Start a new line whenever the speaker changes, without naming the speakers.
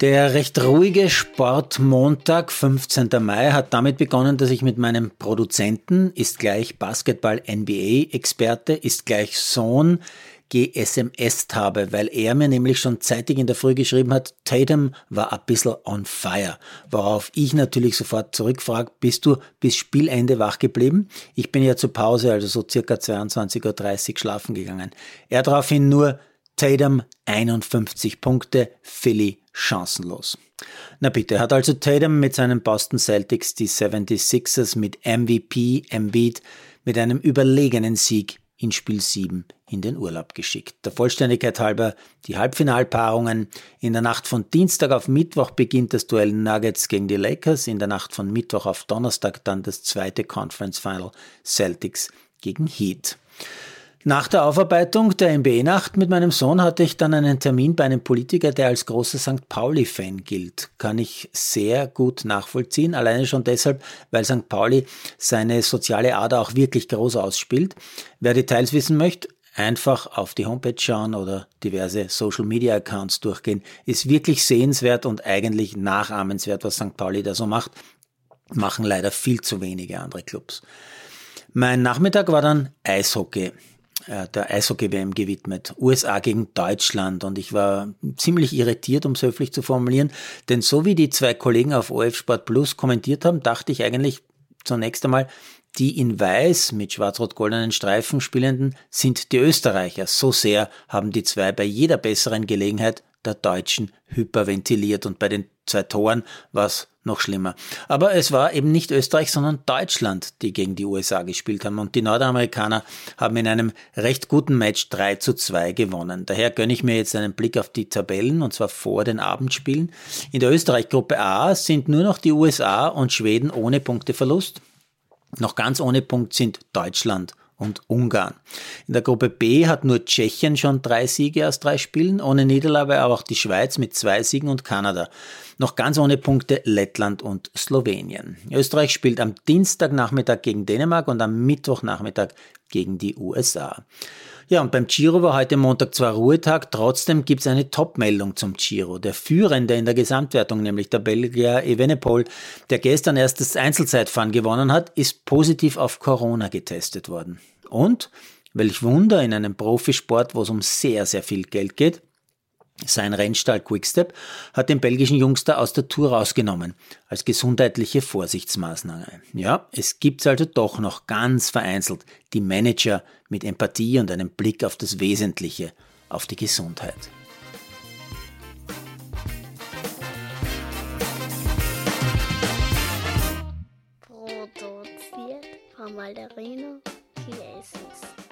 Der recht ruhige Sportmontag, 15. Mai, hat damit begonnen, dass ich mit meinem Produzenten, ist gleich Basketball-NBA-Experte, ist gleich Sohn, GSMS habe, weil er mir nämlich schon zeitig in der Früh geschrieben hat, Tatum war ein bisschen on fire. Worauf ich natürlich sofort zurückfrage, bist du bis Spielende wach geblieben? Ich bin ja zur Pause, also so circa 22.30 Uhr schlafen gegangen. Er daraufhin nur Tatum 51 Punkte, Philly chancenlos. Na bitte, hat also Tatum mit seinen Boston Celtics die 76ers mit MVP Embiid mit einem überlegenen Sieg in Spiel 7 in den Urlaub geschickt. Der Vollständigkeit halber die Halbfinalpaarungen. In der Nacht von Dienstag auf Mittwoch beginnt das Duell Nuggets gegen die Lakers. In der Nacht von Mittwoch auf Donnerstag dann das zweite Conference Final Celtics gegen Heat. Nach der Aufarbeitung der NBA-Nacht mit meinem Sohn hatte ich dann einen Termin bei einem Politiker, der als großer St. Pauli-Fan gilt. Kann ich sehr gut nachvollziehen, alleine schon deshalb, weil St. Pauli seine soziale Ader auch wirklich groß ausspielt. Wer Details wissen möchte, einfach auf die Homepage schauen oder diverse Social-Media-Accounts durchgehen. Ist wirklich sehenswert und eigentlich nachahmenswert, was St. Pauli da so macht. Machen leider viel zu wenige andere Clubs. Mein Nachmittag war dann Eishockey. Äh, der Eishockey-WM gewidmet. USA gegen Deutschland. Und ich war ziemlich irritiert, um es höflich zu formulieren. Denn so wie die zwei Kollegen auf OF Sport Plus kommentiert haben, dachte ich eigentlich zunächst einmal, die in Weiß mit schwarz-rot-goldenen Streifen spielenden sind die Österreicher. So sehr haben die zwei bei jeder besseren Gelegenheit der Deutschen hyperventiliert und bei den zwei Toren war es noch schlimmer. Aber es war eben nicht Österreich, sondern Deutschland, die gegen die USA gespielt haben und die Nordamerikaner haben in einem recht guten Match 3 zu 2 gewonnen. Daher gönne ich mir jetzt einen Blick auf die Tabellen und zwar vor den Abendspielen. In der Österreich-Gruppe A sind nur noch die USA und Schweden ohne Punkteverlust. Noch ganz ohne Punkt sind Deutschland und Ungarn. In der Gruppe B hat nur Tschechien schon drei Siege aus drei Spielen, ohne Niederlage aber auch die Schweiz mit zwei Siegen und Kanada. Noch ganz ohne Punkte Lettland und Slowenien. Österreich spielt am Dienstagnachmittag gegen Dänemark und am Mittwochnachmittag gegen die USA. Ja, und beim Giro war heute Montag zwar Ruhetag, trotzdem gibt es eine Top-Meldung zum Giro. Der Führende in der Gesamtwertung, nämlich der Belgier Evenepoel, der gestern erst das Einzelzeitfahren gewonnen hat, ist positiv auf Corona getestet worden. Und, welch Wunder in einem Profisport, wo es um sehr, sehr viel Geld geht, sein Rennstall Quickstep hat den belgischen Jungster aus der Tour rausgenommen, als gesundheitliche Vorsichtsmaßnahme. Ja, es gibt also doch noch ganz vereinzelt die Manager mit Empathie und einem Blick auf das Wesentliche, auf die Gesundheit.
Produziert von Malderino Chiesis.